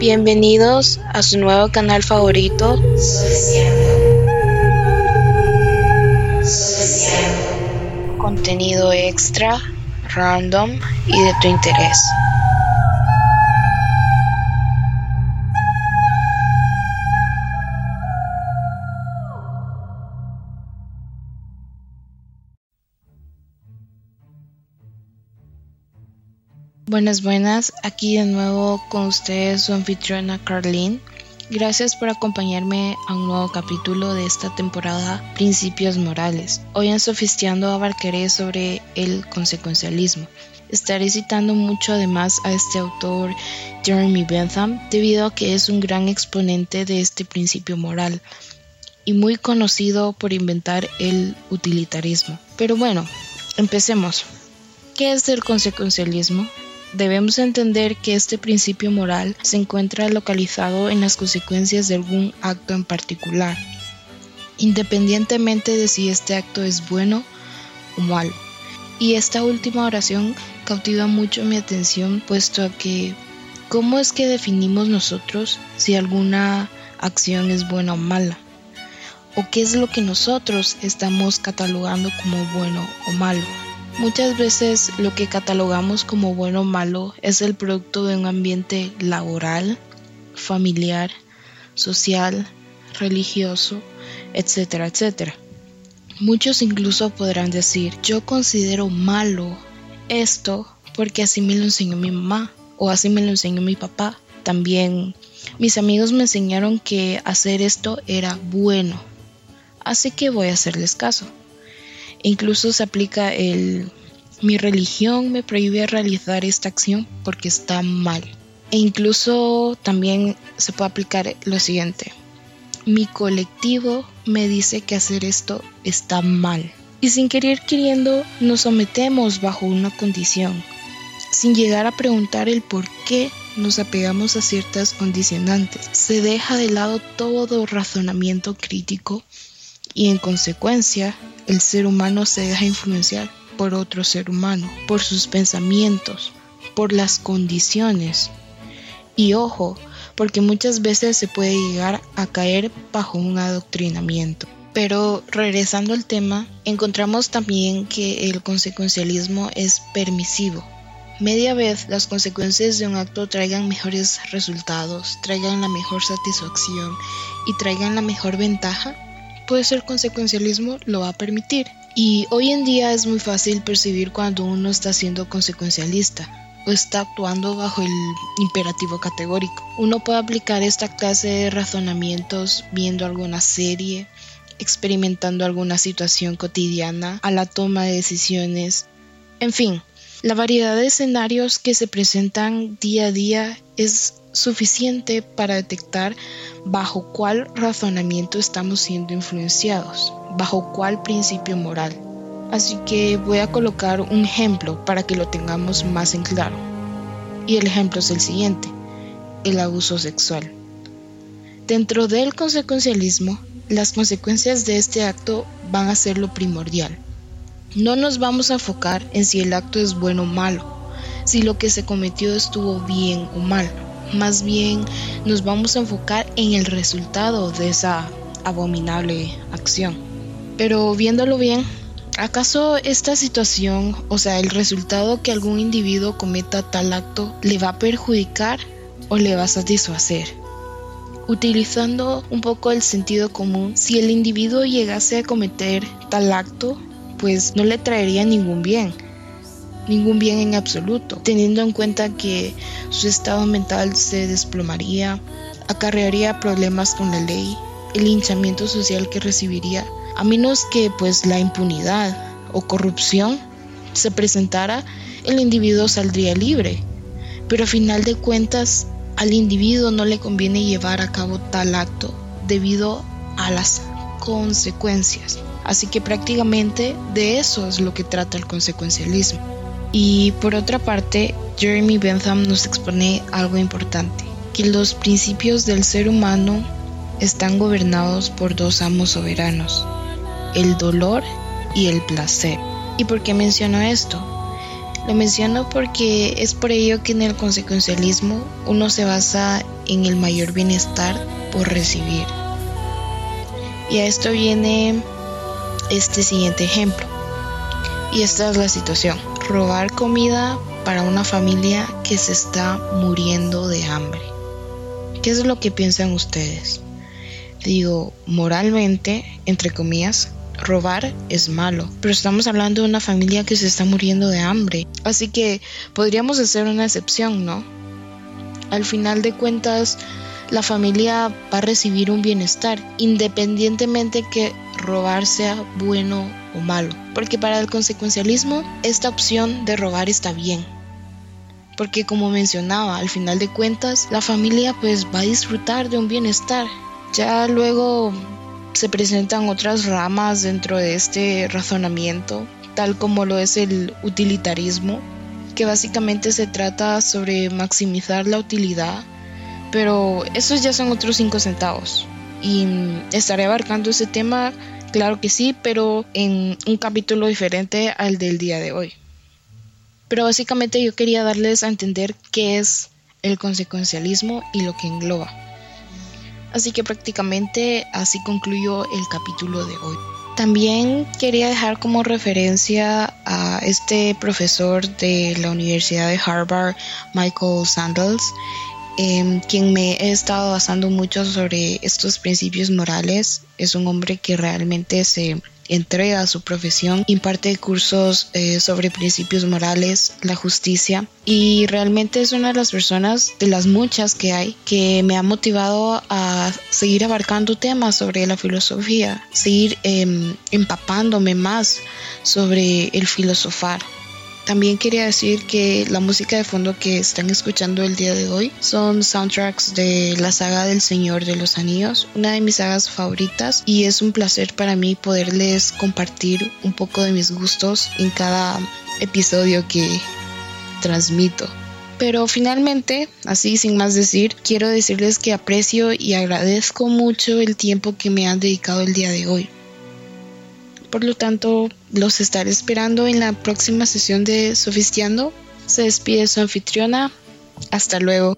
Bienvenidos a su nuevo canal favorito. Contenido extra, random y de tu interés. Buenas, buenas, aquí de nuevo con ustedes su anfitriona Carlene. Gracias por acompañarme a un nuevo capítulo de esta temporada Principios Morales. Hoy en Sofistiando abarcaré sobre el consecuencialismo. Estaré citando mucho además a este autor Jeremy Bentham debido a que es un gran exponente de este principio moral y muy conocido por inventar el utilitarismo. Pero bueno, empecemos. ¿Qué es el consecuencialismo? Debemos entender que este principio moral se encuentra localizado en las consecuencias de algún acto en particular, independientemente de si este acto es bueno o malo. Y esta última oración cautiva mucho mi atención puesto a que ¿cómo es que definimos nosotros si alguna acción es buena o mala? ¿O qué es lo que nosotros estamos catalogando como bueno o malo? Muchas veces lo que catalogamos como bueno o malo es el producto de un ambiente laboral, familiar, social, religioso, etcétera, etcétera. Muchos incluso podrán decir, yo considero malo esto porque así me lo enseñó mi mamá o así me lo enseñó mi papá. También mis amigos me enseñaron que hacer esto era bueno, así que voy a hacerles caso. Incluso se aplica el mi religión me prohíbe realizar esta acción porque está mal. E incluso también se puede aplicar lo siguiente. Mi colectivo me dice que hacer esto está mal. Y sin querer queriendo nos sometemos bajo una condición, sin llegar a preguntar el por qué nos apegamos a ciertas condicionantes. Se deja de lado todo razonamiento crítico y en consecuencia el ser humano se deja influenciar por otro ser humano, por sus pensamientos, por las condiciones. Y ojo, porque muchas veces se puede llegar a caer bajo un adoctrinamiento. Pero regresando al tema, encontramos también que el consecuencialismo es permisivo. Media vez las consecuencias de un acto traigan mejores resultados, traigan la mejor satisfacción y traigan la mejor ventaja, pues el consecuencialismo lo va a permitir. Y hoy en día es muy fácil percibir cuando uno está siendo consecuencialista o está actuando bajo el imperativo categórico. Uno puede aplicar esta clase de razonamientos viendo alguna serie, experimentando alguna situación cotidiana, a la toma de decisiones, en fin, la variedad de escenarios que se presentan día a día es suficiente para detectar bajo cuál razonamiento estamos siendo influenciados, bajo cuál principio moral. Así que voy a colocar un ejemplo para que lo tengamos más en claro. Y el ejemplo es el siguiente, el abuso sexual. Dentro del consecuencialismo, las consecuencias de este acto van a ser lo primordial. No nos vamos a enfocar en si el acto es bueno o malo, si lo que se cometió estuvo bien o mal más bien nos vamos a enfocar en el resultado de esa abominable acción. Pero viéndolo bien, ¿acaso esta situación, o sea, el resultado que algún individuo cometa tal acto, le va a perjudicar o le va a satisfacer? Utilizando un poco el sentido común, si el individuo llegase a cometer tal acto, pues no le traería ningún bien ningún bien en absoluto, teniendo en cuenta que su estado mental se desplomaría, acarrearía problemas con la ley, el hinchamiento social que recibiría, a menos que pues la impunidad o corrupción se presentara, el individuo saldría libre. Pero a final de cuentas, al individuo no le conviene llevar a cabo tal acto debido a las consecuencias. Así que prácticamente de eso es lo que trata el consecuencialismo. Y por otra parte, Jeremy Bentham nos expone algo importante, que los principios del ser humano están gobernados por dos amos soberanos, el dolor y el placer. ¿Y por qué menciono esto? Lo menciono porque es por ello que en el consecuencialismo uno se basa en el mayor bienestar por recibir. Y a esto viene este siguiente ejemplo. Y esta es la situación. Robar comida para una familia que se está muriendo de hambre. ¿Qué es lo que piensan ustedes? Digo, moralmente, entre comillas, robar es malo, pero estamos hablando de una familia que se está muriendo de hambre. Así que podríamos hacer una excepción, ¿no? Al final de cuentas, la familia va a recibir un bienestar, independientemente que robar sea bueno o malo. Porque para el consecuencialismo, esta opción de robar está bien. Porque como mencionaba, al final de cuentas, la familia pues va a disfrutar de un bienestar. Ya luego se presentan otras ramas dentro de este razonamiento, tal como lo es el utilitarismo, que básicamente se trata sobre maximizar la utilidad, pero esos ya son otros cinco centavos. Y estaré abarcando ese tema, claro que sí, pero en un capítulo diferente al del día de hoy. Pero básicamente yo quería darles a entender qué es el consecuencialismo y lo que engloba. Así que prácticamente así concluyo el capítulo de hoy. También quería dejar como referencia a este profesor de la Universidad de Harvard, Michael Sandels, en quien me he estado basando mucho sobre estos principios morales. Es un hombre que realmente se entrega a su profesión, imparte cursos eh, sobre principios morales, la justicia y realmente es una de las personas de las muchas que hay que me ha motivado a seguir abarcando temas sobre la filosofía, seguir em, empapándome más sobre el filosofar. También quería decir que la música de fondo que están escuchando el día de hoy son soundtracks de la saga del Señor de los Anillos, una de mis sagas favoritas y es un placer para mí poderles compartir un poco de mis gustos en cada episodio que transmito. Pero finalmente, así sin más decir, quiero decirles que aprecio y agradezco mucho el tiempo que me han dedicado el día de hoy. Por lo tanto, los estaré esperando en la próxima sesión de Sofistiando. Se despide su anfitriona. Hasta luego.